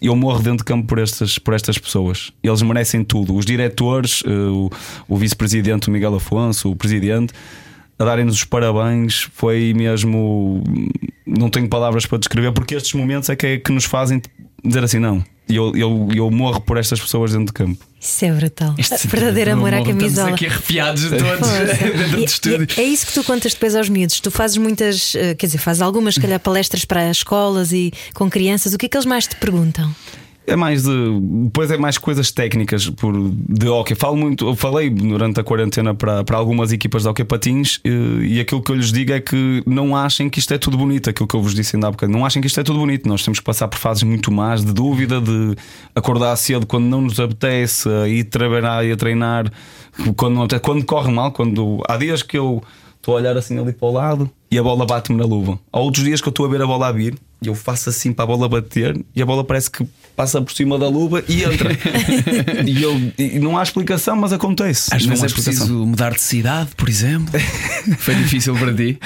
eu morro dentro de campo por estas, por estas pessoas. Eles merecem tudo. Os diretores, eh, o, o vice-presidente, Miguel Afonso, o presidente, a darem-nos os parabéns. Foi mesmo. Não tenho palavras para descrever, porque estes momentos é que, é que nos fazem dizer assim: não. Eu, eu, eu morro por estas pessoas dentro de campo. Isso é brutal. Este Verdadeiro amor à Estamos camisola. aqui arrepiados todos dentro do estúdio. e é isso que tu contas depois aos miúdos. Tu fazes muitas, eh, quer dizer, fazes algumas, se calhar, palestras para escolas e com crianças. O que é que eles mais te perguntam? É mais de. Depois é mais coisas técnicas por, de hockey. Falo muito, eu falei durante a quarentena para, para algumas equipas de hockey patins eh, e aquilo que eu lhes digo é que não achem que isto é tudo bonito. Aquilo que eu vos disse ainda há bocado. Não achem que isto é tudo bonito. Nós temos que passar por fases muito mais de dúvida, de acordar cedo quando não nos apetece, ir trabalhar e a treinar quando, não quando corre mal. Quando há dias que eu estou a olhar assim ali para o lado e a bola bate-me na luva. Há outros dias que eu estou a ver a bola a vir e eu faço assim para a bola bater e a bola parece que passa por cima da luva e entra. e, eu, e não há explicação, mas acontece. Às vezes é explicação. preciso mudar de cidade, por exemplo. Foi difícil para ti.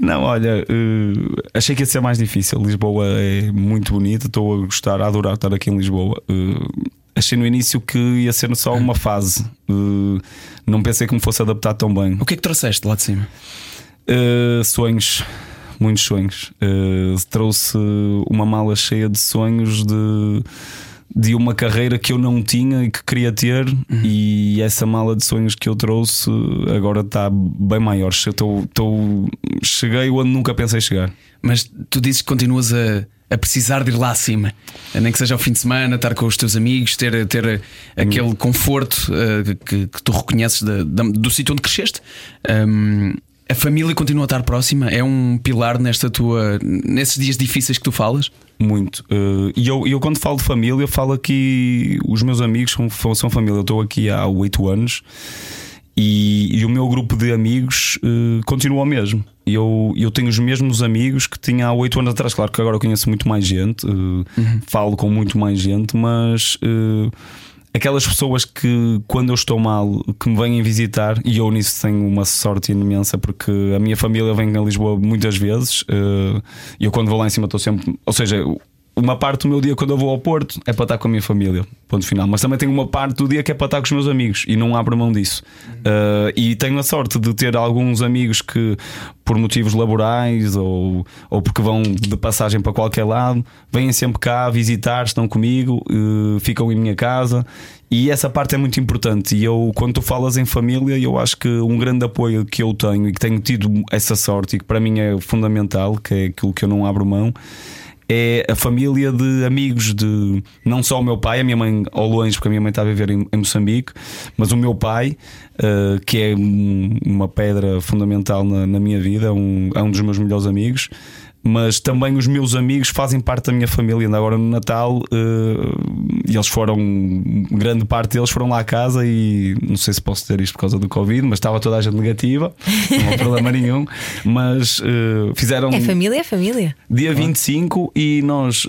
Não, olha, eh, achei que ia ser mais difícil. Lisboa é muito bonita, estou a gostar, a adorar estar aqui em Lisboa. Eh, achei no início que ia ser só uma fase. Eh, não pensei que me fosse adaptar tão bem. O que é que trouxeste lá de cima? Uh, sonhos, muitos sonhos. Uh, trouxe uma mala cheia de sonhos de, de uma carreira que eu não tinha e que queria ter, e essa mala de sonhos que eu trouxe agora está bem maior. Tô, tô- cheguei onde nunca pensei chegar. Mas tu dizes que continuas a, a precisar de ir lá acima, nem que seja ao fim de semana, estar com os teus amigos, ter, ter aquele conforto uh, que, que, tu reconheces do sítio onde cresceste. Um, a família continua a estar próxima? É um pilar nesta tua, nesses dias difíceis que tu falas? Muito. Uh, e eu, eu, quando falo de família, falo aqui. Os meus amigos são, são família. Eu estou aqui há oito anos e, e, o meu grupo de amigos uh, continua o mesmo. Eu, eu tenho os mesmos amigos que tinha há oito anos atrás. Claro que agora eu conheço muito mais gente, uh, uhum. falo com muito mais gente, mas uh, aquelas pessoas que, quando eu estou mal, que me vêm visitar, e eu nisso tenho uma sorte imensa, porque a minha família vem a Lisboa muitas vezes, e eu quando vou lá em cima estou sempre. Ou seja, uma parte do meu dia quando eu vou ao Porto é para estar com a minha família, ponto final. Mas também tenho uma parte do dia que é para estar com os meus amigos e não abro mão disso. Uh, e tenho a sorte de ter alguns amigos que, por motivos laborais ou, ou porque vão de passagem para qualquer lado, vêm sempre cá visitar, estão comigo, uh, ficam em minha casa. E essa parte é muito importante. E eu, quando tu falas em família, eu acho que um grande apoio que eu tenho e que tenho tido essa sorte e que para mim é fundamental, que é aquilo que eu não abro mão é a família de amigos de não só o meu pai, a minha mãe ao longe, porque a minha mãe está a viver em, em Moçambique, mas o meu pai, uh, que é uma pedra fundamental na, na minha vida, um, é um dos meus melhores amigos mas também os meus amigos fazem parte da minha família. Ainda agora no Natal, e eles foram, grande parte deles foram lá à casa. E não sei se posso dizer isto por causa do Covid, mas estava toda a gente negativa, não há problema nenhum. Mas uh, fizeram. É família, é família. Dia 25 e nós.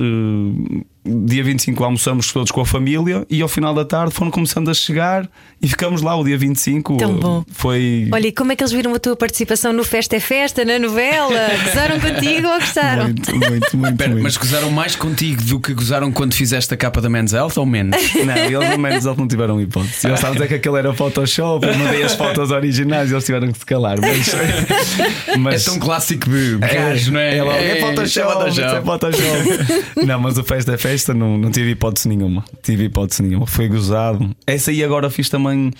Dia 25 almoçamos todos com a família e ao final da tarde foram começando a chegar e ficamos lá o dia 25. Tão bom. Foi. Olha, e como é que eles viram a tua participação no Festa é Festa, na novela? Gozaram contigo ou gozaram? Muito, muito, muito, Pera, muito. Mas gozaram mais contigo do que gozaram quando fizeste a capa da Men's Health ou menos? Não, eles no Men's Health não tiveram hipótese. Eles estavam a dizer que aquele era Photoshop, eu mandei as fotos originais e eles tiveram que se calar. Mas, mas... É tão clássico de gajo, não é? É, é, é Photoshop, é Photoshop. É Photoshop. não, mas o Festa é Festa não, não tive hipótese nenhuma. Tive hipótese nenhuma. Foi gozado. Essa aí agora fiz também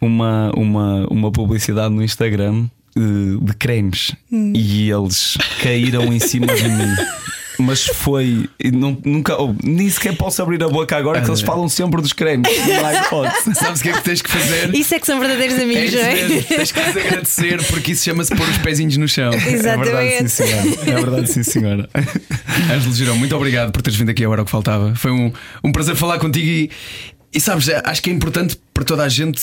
uma, uma, uma publicidade no Instagram de, de cremes hum. e eles caíram em cima de mim. Mas foi. Não, nunca, oh, nem sequer posso abrir a boca agora que eles falam sempre dos cremes. Sabes o que é que tens que fazer? Isso é que são verdadeiros amigos, é não é? Tens que agradecer porque isso chama-se pôr os pezinhos no chão. Exatamente. É verdade, sim, senhora. É verdade, sim, senhora. Ângelo Girão, muito obrigado por teres vindo aqui a hora que faltava. Foi um, um prazer falar contigo e, e sabes, acho que é importante para toda a gente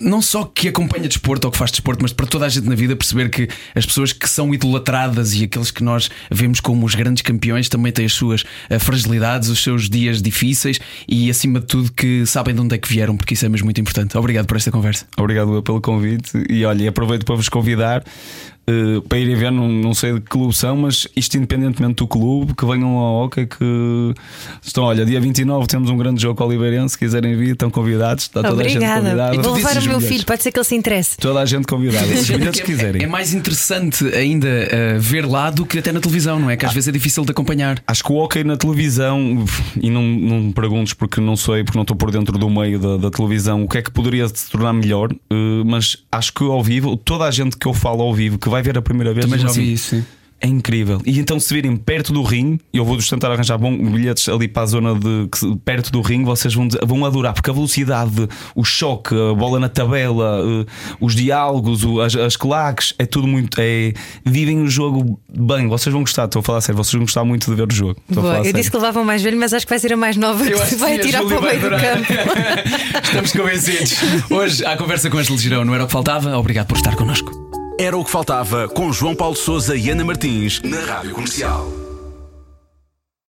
não só que acompanha desporto ou que faz desporto, mas para toda a gente na vida perceber que as pessoas que são idolatradas e aqueles que nós vemos como os grandes campeões também têm as suas eh, fragilidades, os seus dias difíceis e, acima de tudo, que sabem de onde é que vieram, porque isso é mesmo muito importante. Obrigado por esta conversa. Obrigado pelo convite e olha, aproveito para vos convidar uh, para irem ver, não, não sei de que clube são, mas isto independentemente do clube, que venham ao hockey, que estão, olha, dia 29 temos um grande jogo oliveirense, se quiserem vir, estão convidados, está toda Obrigada. a gente convidada. Vou levar o meu filho, pode ser que ele se interesse. Toda a gente convidada, os bilhetes é, quiserem. É, mais interessante ainda uh, ver lá do que até na televisão, não é? Que às ah, vezes é difícil de acompanhar. Acho que o hockey na televisão, e não, não me perguntes porque não sei, porque não estou por dentro do meio da, da televisão, o que é que poderia se tornar melhor, uh, mas acho que ao vivo, toda a gente que eu falo ao vivo, que vai ver a primeira vez, também já assim, isso. Sim. É incrível. E então, se virem perto do ringue, eu vou-vos tentar arranjar bom, bilhetes ali para a zona de perto do ringue, vocês vão, vão adorar, porque a velocidade, o choque, a bola na tabela, uh, os diálogos, as, as claques, é tudo muito. É, vivem o jogo bem, vocês vão gostar, estou a falar sério, vocês vão gostar muito de ver o jogo. Boa, eu sério. disse que levavam mais velho, mas acho que vai ser a mais nova eu que se vai tirar para o meio do campo. Estamos convencidos. Hoje, à conversa com Angelo Girão, não era o que faltava? Obrigado por estar connosco. Era o que faltava com João Paulo Souza e Ana Martins na Rádio Comercial.